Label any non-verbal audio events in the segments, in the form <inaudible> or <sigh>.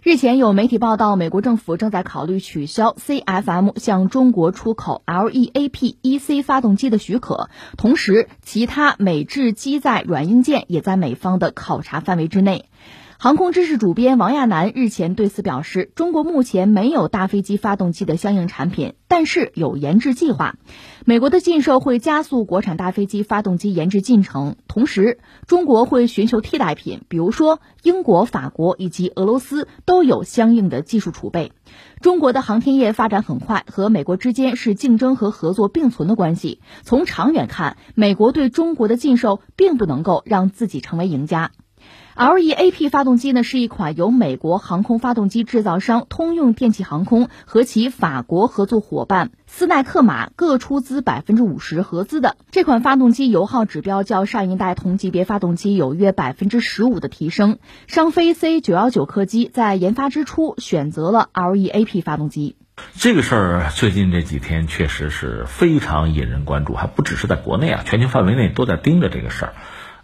日前有媒体报道，美国政府正在考虑取消 CFM 向中国出口 LEAP EC 发动机的许可，同时其他美制机载软硬件也在美方的考察范围之内。航空知识主编王亚楠日前对此表示，中国目前没有大飞机发动机的相应产品，但是有研制计划。美国的禁售会加速国产大飞机发动机研制进程，同时中国会寻求替代品，比如说英国、法国以及俄罗斯都有相应的技术储备。中国的航天业发展很快，和美国之间是竞争和合作并存的关系。从长远看，美国对中国的禁售并不能够让自己成为赢家。LEAP 发动机呢，是一款由美国航空发动机制造商通用电气航空和其法国合作伙伴斯奈克马各出资百分之五十合资的。这款发动机油耗指标较上一代同级别发动机有约百分之十五的提升。商飞 C 九幺九客机在研发之初选择了 LEAP 发动机。这个事儿最近这几天确实是非常引人关注，还不只是在国内啊，全球范围内都在盯着这个事儿。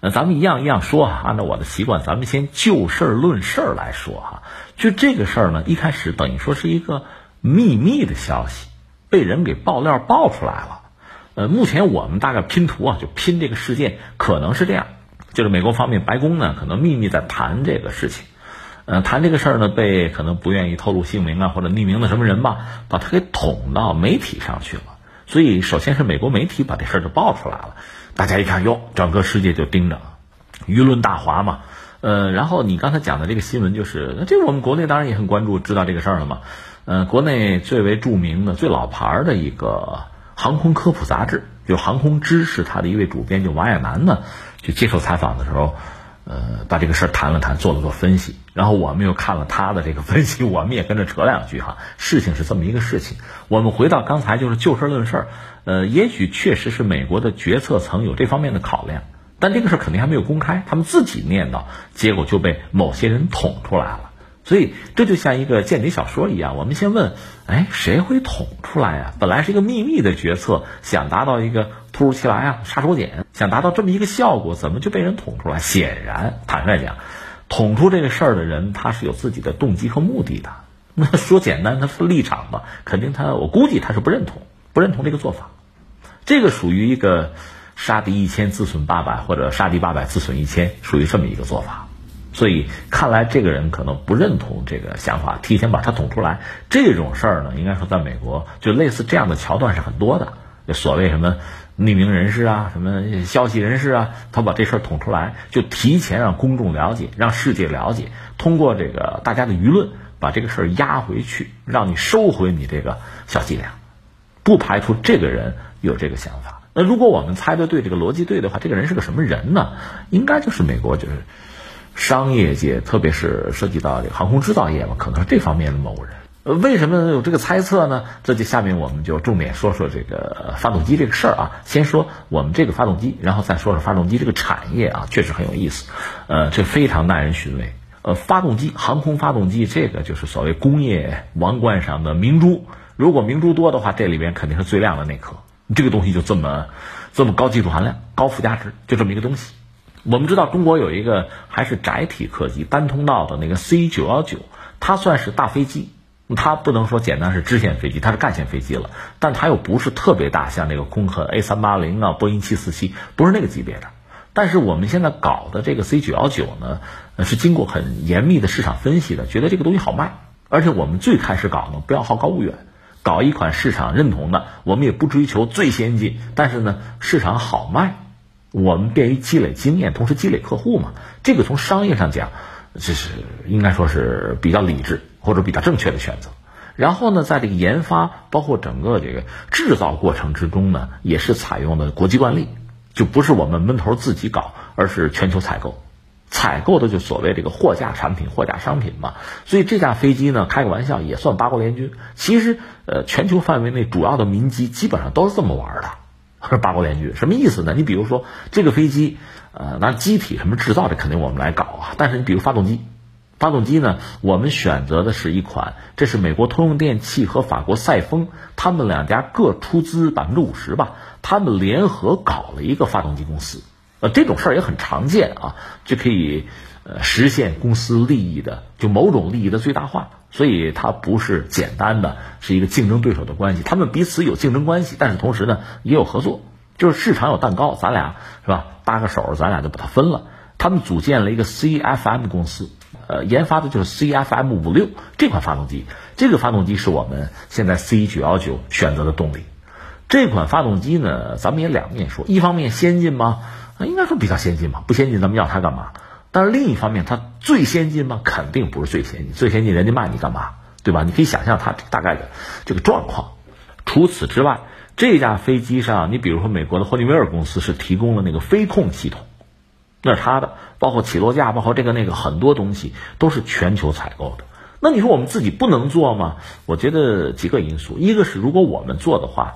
那咱们一样一样说啊，按照我的习惯，咱们先就事论事来说哈。就这个事儿呢，一开始等于说是一个秘密的消息，被人给爆料爆出来了。呃，目前我们大概拼图啊，就拼这个事件可能是这样，就是美国方面白宫呢，可能秘密在谈这个事情。呃，谈这个事儿呢，被可能不愿意透露姓名啊或者匿名的什么人吧，把他给捅到媒体上去了。所以，首先是美国媒体把这事儿就爆出来了。大家一看，哟，整个世界就盯着，舆论大哗嘛。呃，然后你刚才讲的这个新闻，就是那这我们国内当然也很关注，知道这个事儿了嘛。呃，国内最为著名的、最老牌的一个航空科普杂志，就《航空知识》，它的一位主编就王亚楠呢，就接受采访的时候。呃，把这个事儿谈了谈，做了做分析，然后我们又看了他的这个分析，<laughs> 我们也跟着扯两句哈。事情是这么一个事情，我们回到刚才就是就事论事儿。呃，也许确实是美国的决策层有这方面的考量，但这个事儿肯定还没有公开，他们自己念叨，结果就被某些人捅出来了。所以这就像一个间谍小说一样，我们先问，哎，谁会捅出来呀？本来是一个秘密的决策，想达到一个突如其来啊杀手锏，想达到这么一个效果，怎么就被人捅出来？显然，坦率讲，捅出这个事儿的人，他是有自己的动机和目的的。那 <laughs> 说简单，他是立场嘛，肯定他，我估计他是不认同，不认同这个做法。这个属于一个杀敌一千自损八百，或者杀敌八百自损一千，属于这么一个做法。所以看来这个人可能不认同这个想法，提前把他捅出来。这种事儿呢，应该说在美国就类似这样的桥段是很多的。所谓什么匿名人士啊，什么消息人士啊，他把这事儿捅出来，就提前让公众了解，让世界了解，通过这个大家的舆论把这个事儿压回去，让你收回你这个小伎俩。不排除这个人有这个想法。那如果我们猜的对，这个逻辑对的话，这个人是个什么人呢？应该就是美国就是。商业界，特别是涉及到这个航空制造业嘛，可能是这方面的某人。呃，为什么有这个猜测呢？这就下面我们就重点说说这个发动机这个事儿啊。先说我们这个发动机，然后再说说发动机这个产业啊，确实很有意思。呃，这非常耐人寻味。呃，发动机，航空发动机，这个就是所谓工业王冠上的明珠。如果明珠多的话，这里边肯定是最亮的那颗。这个东西就这么这么高技术含量、高附加值，就这么一个东西。我们知道中国有一个还是窄体客机单通道的那个 C 九幺九，它算是大飞机，它不能说简单是支线飞机，它是干线飞机了，但它又不是特别大，像那个空客 A 三八零啊、波音七四七，不是那个级别的。但是我们现在搞的这个 C 九幺九呢，是经过很严密的市场分析的，觉得这个东西好卖，而且我们最开始搞呢，不要好高骛远，搞一款市场认同的，我们也不追求最先进，但是呢，市场好卖。我们便于积累经验，同时积累客户嘛。这个从商业上讲，这是应该说是比较理智或者比较正确的选择。然后呢，在这个研发包括整个这个制造过程之中呢，也是采用的国际惯例，就不是我们闷头自己搞，而是全球采购。采购的就所谓这个货架产品、货架商品嘛。所以这架飞机呢，开个玩笑也算八国联军。其实，呃，全球范围内主要的民机基本上都是这么玩的。八国联军什么意思呢？你比如说这个飞机，呃，拿机体什么制造，这肯定我们来搞啊。但是你比如发动机，发动机呢，我们选择的是一款，这是美国通用电气和法国赛风，他们两家各出资百分之五十吧，他们联合搞了一个发动机公司。呃，这种事儿也很常见啊，就可以呃实现公司利益的就某种利益的最大化，所以它不是简单的是一个竞争对手的关系，他们彼此有竞争关系，但是同时呢也有合作，就是市场有蛋糕，咱俩是吧搭个手，咱俩就把它分了。他们组建了一个 CFM 公司，呃，研发的就是 CFM 五六这款发动机，这个发动机是我们现在 C 九幺九选择的动力。这款发动机呢，咱们也两面说，一方面先进吗？应该说比较先进嘛，不先进咱们要它干嘛？但是另一方面，它最先进吗？肯定不是最先进，最先进人家卖你干嘛？对吧？你可以想象它大概的这个状况。除此之外，这架飞机上，你比如说美国的霍尼韦尔公司是提供了那个飞控系统，那是他的，包括起落架，包括这个那个很多东西都是全球采购的。那你说我们自己不能做吗？我觉得几个因素，一个是如果我们做的话。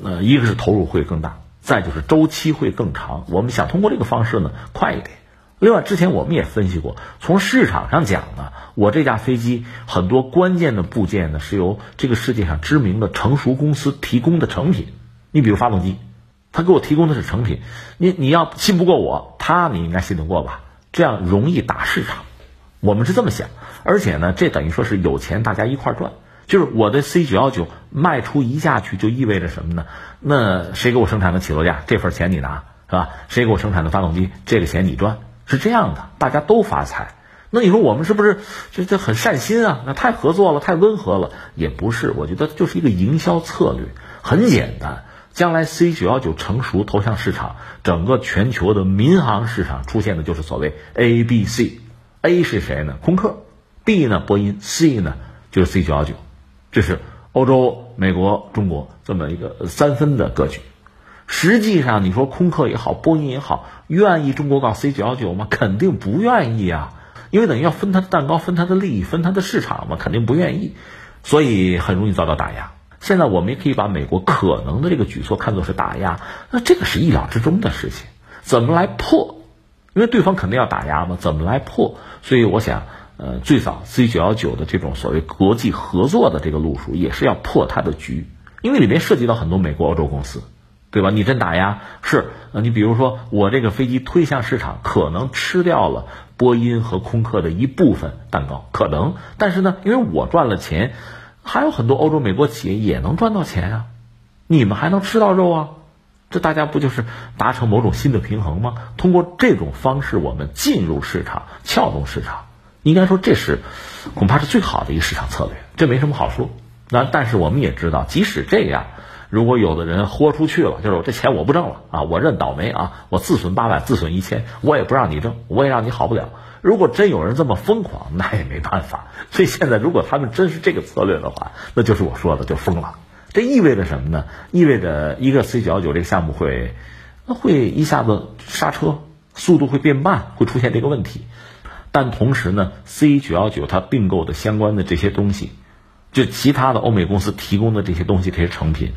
呃，一个是投入会更大，再就是周期会更长。我们想通过这个方式呢，快一点。另外，之前我们也分析过，从市场上讲呢，我这架飞机很多关键的部件呢是由这个世界上知名的成熟公司提供的成品。你比如发动机，他给我提供的是成品，你你要信不过我，他你应该信得过吧？这样容易打市场。我们是这么想，而且呢，这等于说是有钱大家一块赚。就是我的 C 九幺九卖出一架去，就意味着什么呢？那谁给我生产的起落架，这份钱你拿是吧？谁给我生产的发动机，这个钱你赚，是这样的，大家都发财。那你说我们是不是这这很善心啊？那太合作了，太温和了，也不是。我觉得就是一个营销策略，很简单。将来 C 九幺九成熟投向市场，整个全球的民航市场出现的就是所谓 A B C，A 是谁呢？空客，B 呢？波音，C 呢？就是 C 九幺九。这是欧洲、美国、中国这么一个三分的格局。实际上，你说空客也好，波音也好，愿意中国搞 C 九幺九吗？肯定不愿意啊，因为等于要分他的蛋糕，分他的利益，分他的市场嘛，肯定不愿意，所以很容易遭到打压。现在我们也可以把美国可能的这个举措看作是打压，那这个是意料之中的事情。怎么来破？因为对方肯定要打压嘛，怎么来破？所以我想。呃，最早 C 九幺九的这种所谓国际合作的这个路数，也是要破它的局，因为里面涉及到很多美国、欧洲公司，对吧？你真打压是，呃，你比如说我这个飞机推向市场，可能吃掉了波音和空客的一部分蛋糕，可能，但是呢，因为我赚了钱，还有很多欧洲、美国企业也能赚到钱啊，你们还能吃到肉啊，这大家不就是达成某种新的平衡吗？通过这种方式，我们进入市场，撬动市场。应该说这是恐怕是最好的一个市场策略，这没什么好说。那但是我们也知道，即使这样，如果有的人豁出去了，就是我这钱我不挣了啊，我认倒霉啊，我自损八百，自损一千，我也不让你挣，我也让你好不了。如果真有人这么疯狂，<laughs> 那也没办法。所以现在如果他们真是这个策略的话，那就是我说的就疯了。这意味着什么呢？意味着一个 C 九幺九这个项目会会一下子刹车，速度会变慢，会出现这个问题。但同时呢，C 九幺九它并购的相关的这些东西，就其他的欧美公司提供的这些东西、这些成品，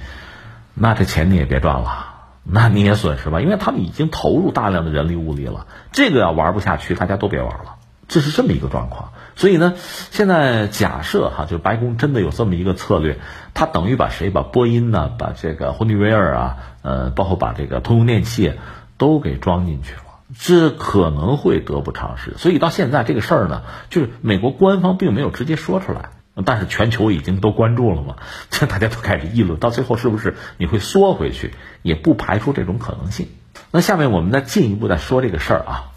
那这钱你也别赚了，那你也损失吧，因为他们已经投入大量的人力物力了，这个要玩不下去，大家都别玩了，这是这么一个状况。所以呢，现在假设哈，就白宫真的有这么一个策略，它等于把谁把波音呢，把这个霍尼韦尔啊，呃，包括把这个通用电气都给装进去了。这可能会得不偿失，所以到现在这个事儿呢，就是美国官方并没有直接说出来，但是全球已经都关注了嘛，这 <laughs> 大家都开始议论，到最后是不是你会缩回去，也不排除这种可能性。那下面我们再进一步再说这个事儿啊，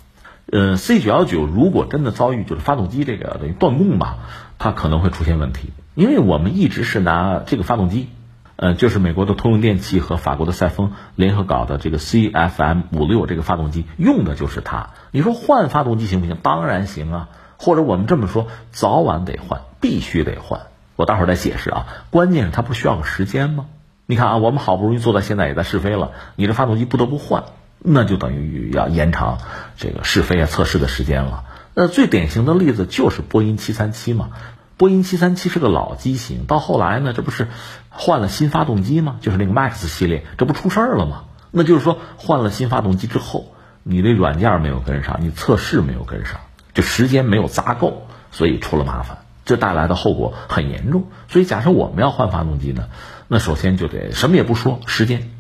呃，C 九幺九如果真的遭遇就是发动机这个等于断供吧，它可能会出现问题，因为我们一直是拿这个发动机。呃，就是美国的通用电气和法国的赛峰联合搞的这个 CFM 五六这个发动机，用的就是它。你说换发动机行不行？当然行啊。或者我们这么说，早晚得换，必须得换。我待会儿再解释啊。关键是它不需要个时间吗？你看啊，我们好不容易做到现在也在试飞了，你这发动机不得不换，那就等于要延长这个试飞啊测试的时间了。那最典型的例子就是波音七三七嘛。波音七三七是个老机型，到后来呢，这不是换了新发动机吗？就是那个 MAX 系列，这不出事儿了吗？那就是说换了新发动机之后，你的软件没有跟上，你测试没有跟上，就时间没有砸够，所以出了麻烦，这带来的后果很严重。所以假设我们要换发动机呢，那首先就得什么也不说，时间，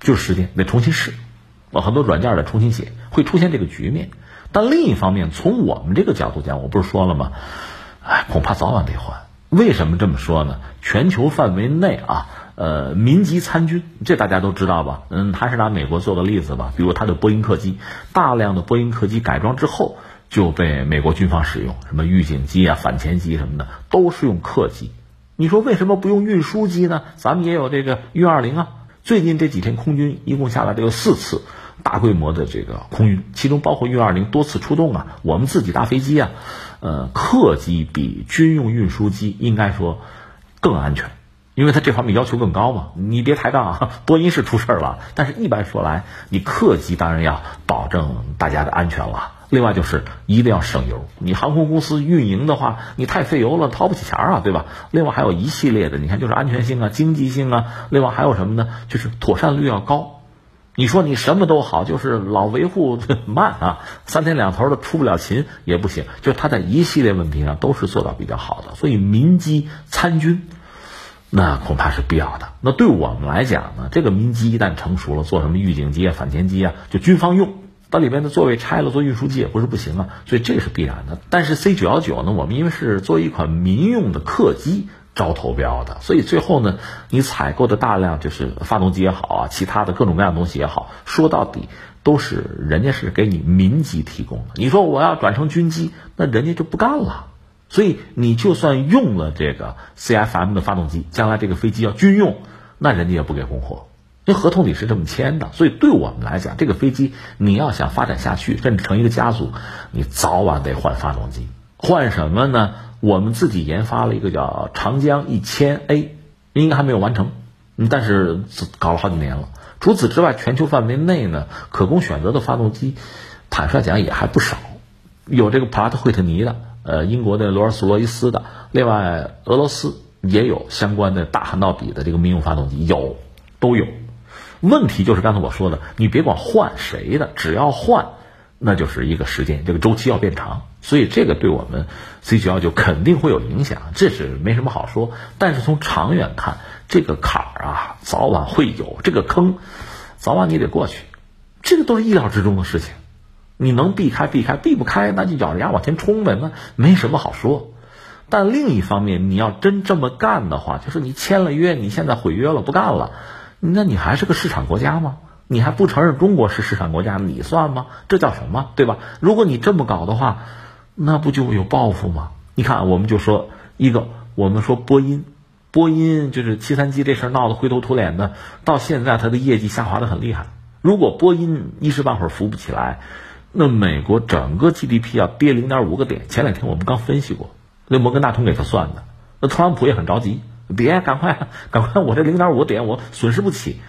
就是时间，得重新试。呃，很多软件得重新写，会出现这个局面。但另一方面，从我们这个角度讲，我不是说了吗？哎，恐怕早晚得换。为什么这么说呢？全球范围内啊，呃，民机参军，这大家都知道吧？嗯，还是拿美国做个例子吧。比如它的波音客机，大量的波音客机改装之后就被美国军方使用，什么预警机啊、反潜机什么的，都是用客机。你说为什么不用运输机呢？咱们也有这个运二零啊。最近这几天空军一共下来得有四次大规模的这个空运，其中包括运二零多次出动啊。我们自己搭飞机啊，呃，客机比军用运输机应该说更安全，因为它这方面要求更高嘛。你别抬杠啊，<laughs> 波音是出事儿了，但是一般说来，你客机当然要保证大家的安全了。另外就是一定要省油，你航空公司运营的话，你太费油了，掏不起钱啊，对吧？另外还有一系列的，你看就是安全性啊、经济性啊，另外还有什么呢？就是妥善率要高。你说你什么都好，就是老维护慢啊，三天两头的出不了勤也不行。就它在一系列问题上都是做到比较好的，所以民机参军，那恐怕是必要的。那对我们来讲呢，这个民机一旦成熟了，做什么预警机啊、反潜机啊，就军方用。把里面的座位拆了做运输机也不是不行啊，所以这是必然的。但是 C 九幺九呢，我们因为是作为一款民用的客机招投标的，所以最后呢，你采购的大量就是发动机也好啊，其他的各种各样东西也好，说到底都是人家是给你民机提供的。你说我要转成军机，那人家就不干了。所以你就算用了这个 CFM 的发动机，将来这个飞机要军用，那人家也不给供货。因为合同里是这么签的，所以对我们来讲，这个飞机你要想发展下去，甚至成一个家族，你早晚得换发动机。换什么呢？我们自己研发了一个叫长江一千 A，应该还没有完成，但是搞了好几年了。除此之外，全球范围内呢，可供选择的发动机，坦率讲也还不少。有这个普拉特惠特尼的，呃，英国的罗尔斯罗伊斯的，另外俄罗斯也有相关的大汉道比的这个民用发动机，有，都有。问题就是刚才我说的，你别管换谁的，只要换，那就是一个时间，这个周期要变长，所以这个对我们 C 九幺九肯定会有影响，这是没什么好说。但是从长远看，这个坎儿啊，早晚会有这个坑，早晚你得过去，这个都是意料之中的事情。你能避开避开，避不开那就咬着牙往前冲呗，那没什么好说。但另一方面，你要真这么干的话，就是你签了约，你现在毁约了，不干了。那你还是个市场国家吗？你还不承认中国是市场国家，你算吗？这叫什么？对吧？如果你这么搞的话，那不就有报复吗？你看，我们就说一个，我们说波音，波音就是七三七这事儿闹得灰头土脸的，到现在它的业绩下滑的很厉害。如果波音一时半会儿扶不起来，那美国整个 GDP 要跌零点五个点。前两天我们刚分析过，那摩根大通给他算的，那特朗普也很着急。别，赶快，<laughs> 赶快！我这零点五点我损失不起。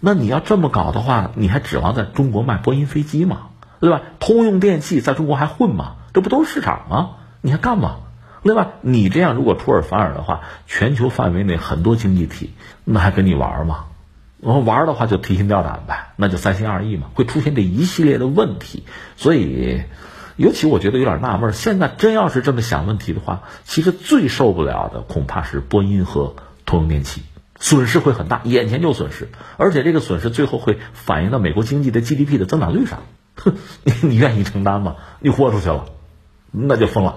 那你要这么搞的话，你还指望在中国卖波音飞机吗？对吧？通用电气在中国还混吗？这不都是市场吗？你还干嘛？另外，你这样如果出尔反尔的话，全球范围内很多经济体那还跟你玩吗？我们玩的话就提心吊胆呗，那就三心二意嘛，会出现这一系列的问题。所以。尤其我觉得有点纳闷，现在真要是这么想问题的话，其实最受不了的恐怕是波音和通用电气，损失会很大，眼前就损失，而且这个损失最后会反映到美国经济的 GDP 的增长率上。哼，你你愿意承担吗？你豁出去了，那就疯了。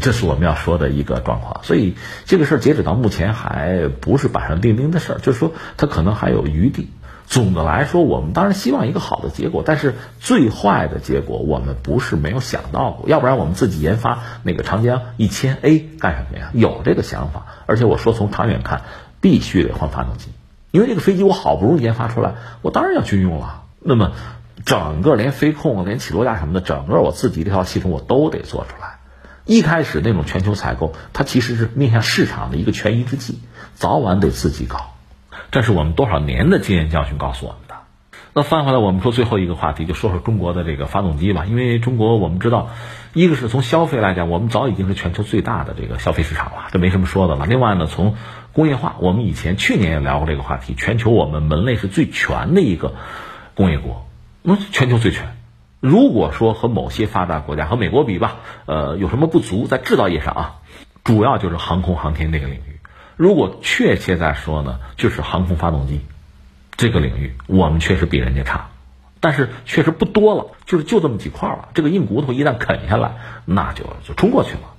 这是我们要说的一个状况。所以这个事儿截止到目前还不是板上钉钉的事儿，就是说它可能还有余地。总的来说，我们当然希望一个好的结果，但是最坏的结果我们不是没有想到过。要不然我们自己研发那个长江一千 A 干什么呀？有这个想法，而且我说从长远看，必须得换发动机，因为这个飞机我好不容易研发出来，我当然要军用了。那么整个连飞控、连起落架什么的，整个我自己这套系统我都得做出来。一开始那种全球采购，它其实是面向市场的一个权宜之计，早晚得自己搞。这是我们多少年的经验教训告诉我们的。那翻回来，我们说最后一个话题，就说说中国的这个发动机吧。因为中国我们知道，一个是从消费来讲，我们早已经是全球最大的这个消费市场了，这没什么说的了。另外呢，从工业化，我们以前去年也聊过这个话题，全球我们门类是最全的一个工业国，那全球最全。如果说和某些发达国家和美国比吧，呃，有什么不足在制造业上啊，主要就是航空航天这个领域。如果确切在说呢，就是航空发动机这个领域，我们确实比人家差。但是确实不多了，就是就这么几块了。这个硬骨头一旦啃下来，那就就冲过去了。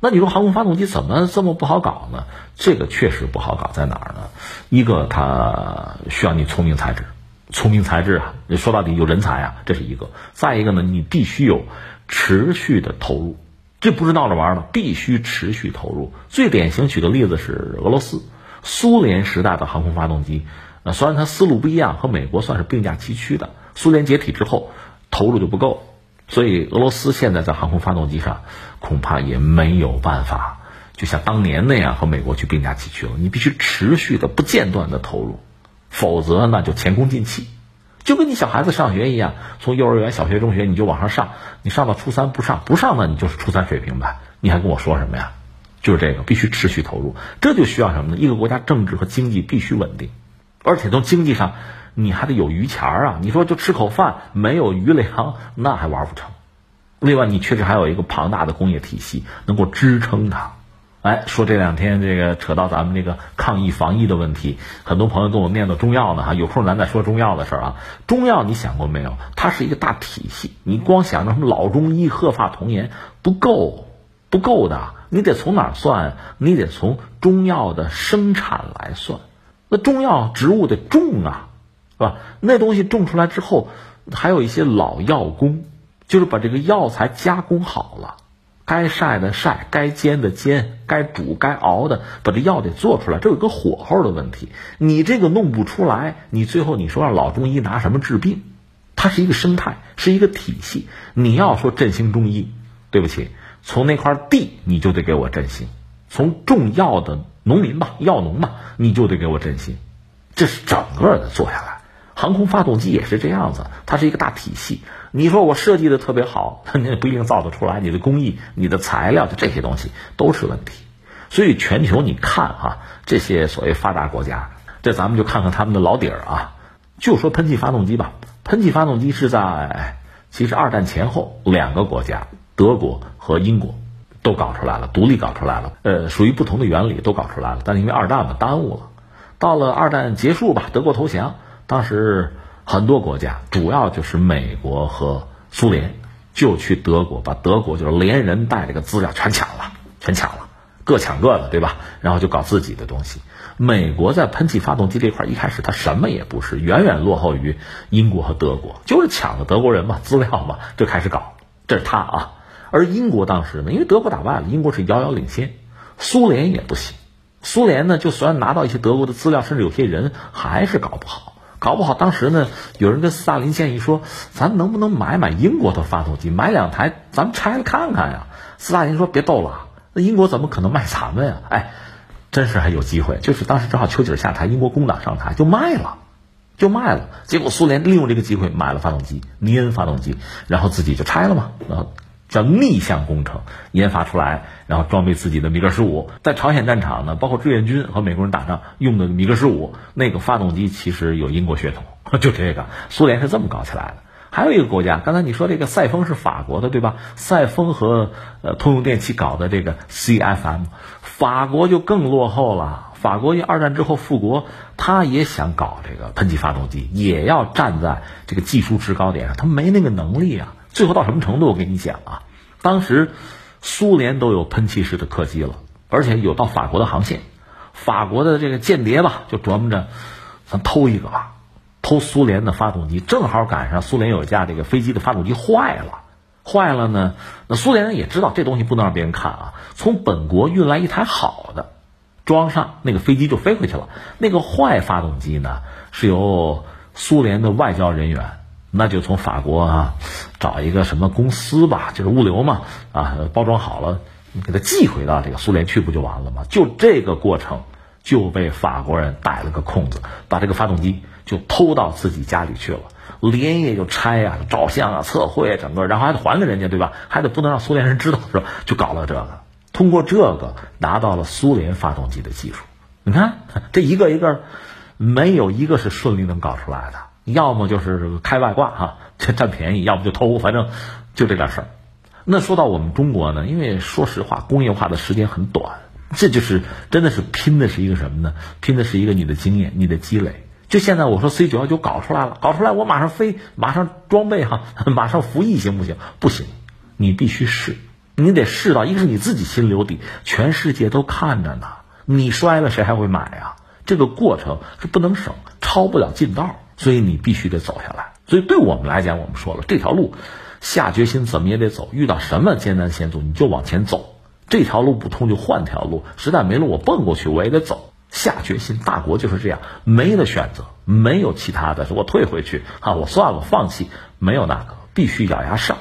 那你说航空发动机怎么这么不好搞呢？这个确实不好搞，在哪儿呢？一个它需要你聪明才智，聪明才智啊，说到底有人才啊，这是一个。再一个呢，你必须有持续的投入，这不是闹着玩的，必须持续投入。最典型举个例子是俄罗斯，苏联时代的航空发动机，呃虽然它思路不一样，和美国算是并驾齐驱的。苏联解体之后，投入就不够。所以，俄罗斯现在在航空发动机上恐怕也没有办法，就像当年那样和美国去并驾齐驱了。你必须持续的、不间断的投入，否则那就前功尽弃。就跟你小孩子上学一样，从幼儿园、小学、中学你就往上上，你上到初三不上，不上呢你就是初三水平呗。你还跟我说什么呀？就是这个，必须持续投入。这就需要什么呢？一个国家政治和经济必须稳定，而且从经济上。你还得有余钱儿啊！你说就吃口饭没有余粮，那还玩不成。另外，你确实还有一个庞大的工业体系能够支撑它。哎，说这两天这个扯到咱们这个抗疫防疫的问题，很多朋友跟我念叨中药呢哈。有空咱再说中药的事儿啊。中药你想过没有？它是一个大体系，你光想着什么老中医鹤发童颜不够，不够的。你得从哪儿算？你得从中药的生产来算。那中药植物得种啊。是吧？那东西种出来之后，还有一些老药工，就是把这个药材加工好了，该晒的晒，该煎的煎，该煮该熬的，把这药得做出来。这有个火候的问题，你这个弄不出来，你最后你说让老中医拿什么治病？它是一个生态，是一个体系。你要说振兴中医，对不起，从那块地你就得给我振兴，从种药的农民吧，药农吧，你就得给我振兴，这是整个的做下来。航空发动机也是这样子，它是一个大体系。你说我设计的特别好，<laughs> 你也不一定造得出来。你的工艺、你的材料，就这些东西都是问题。所以全球你看哈，这些所谓发达国家，这咱们就看看他们的老底儿啊。就说喷气发动机吧，喷气发动机是在其实二战前后两个国家，德国和英国都搞出来了，独立搞出来了。呃，属于不同的原理都搞出来了，但因为二战嘛耽误了。到了二战结束吧，德国投降。当时很多国家，主要就是美国和苏联，就去德国，把德国就是连人带这个资料全抢了，全抢了，各抢各的，对吧？然后就搞自己的东西。美国在喷气发动机这块一开始它什么也不是，远远落后于英国和德国，就是抢了德国人嘛，资料嘛，就开始搞。这是他啊。而英国当时呢，因为德国打败了，英国是遥遥领先，苏联也不行。苏联呢，就算拿到一些德国的资料，甚至有些人还是搞不好。搞不好当时呢，有人跟斯大林建议说：“咱能不能买买英国的发动机，买两台，咱们拆了看看呀？”斯大林说：“别逗了，那英国怎么可能卖咱们呀？”哎，真是还有机会，就是当时正好丘吉尔下台，英国工党上台，就卖了，就卖了。结果苏联利用这个机会买了发动机，尼恩发动机，然后自己就拆了嘛，然后。叫逆向工程，研发出来，然后装备自己的米格十五，在朝鲜战场呢，包括志愿军和美国人打仗用的米格十五那个发动机，其实有英国血统，<laughs> 就这个，苏联是这么搞起来的。还有一个国家，刚才你说这个赛风是法国的，对吧？赛风和呃通用电气搞的这个 CFM，法国就更落后了。法国一二战之后复国，他也想搞这个喷气发动机，也要站在这个技术制高点上，他没那个能力啊。最后到什么程度？我跟你讲啊，当时苏联都有喷气式的客机了，而且有到法国的航线。法国的这个间谍吧，就琢磨着咱偷一个吧，偷苏联的发动机。正好赶上苏联有一架这个飞机的发动机坏了，坏了呢，那苏联人也知道这东西不能让别人看啊，从本国运来一台好的，装上那个飞机就飞回去了。那个坏发动机呢，是由苏联的外交人员。那就从法国啊找一个什么公司吧，就是物流嘛啊，包装好了，给它寄回到这个苏联去不就完了吗？就这个过程就被法国人逮了个空子，把这个发动机就偷到自己家里去了，连夜就拆啊、照相啊、测绘整个，然后还得还给人家，对吧？还得不能让苏联人知道，是吧？就搞了这个，通过这个拿到了苏联发动机的技术。你看这一个一个，没有一个是顺利能搞出来的。要么就是开外挂哈，这 <laughs> 占便宜；要么就偷，反正就这点事儿。那说到我们中国呢，因为说实话，工业化的时间很短，这就是真的是拼的是一个什么呢？拼的是一个你的经验、你的积累。就现在我说 C 九幺九搞出来了，搞出来我马上飞，马上装备哈，<laughs> 马上服役行不行？不行，你必须试，你得试到，一个是你自己心里有底，全世界都看着呢，你摔了谁还会买啊？这个过程是不能省，超不了近道，所以你必须得走下来。所以对我们来讲，我们说了这条路，下决心怎么也得走，遇到什么艰难险阻你就往前走，这条路不通就换条路，实在没路我蹦过去我也得走。下决心，大国就是这样，没得选择，没有其他的，说我退回去啊，我算了，放弃，没有那个，必须咬牙上。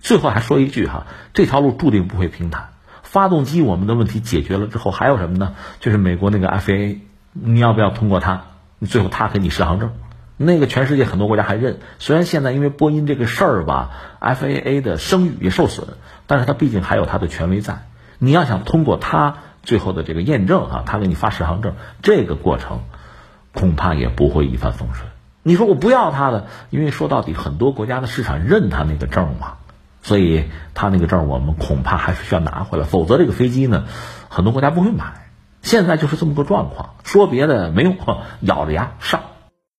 最后还说一句哈，这条路注定不会平坦。发动机我们的问题解决了之后，还有什么呢？就是美国那个 FAA，你要不要通过它？最后他给你适航证，那个全世界很多国家还认。虽然现在因为波音这个事儿吧，FAA 的声誉也受损，但是它毕竟还有它的权威在。你要想通过它。最后的这个验证啊，他给你发适航证，这个过程恐怕也不会一帆风顺。你说我不要他的，因为说到底很多国家的市场认他那个证嘛，所以他那个证我们恐怕还是需要拿回来，否则这个飞机呢，很多国家不会买。现在就是这么个状况，说别的没用，咬着牙上。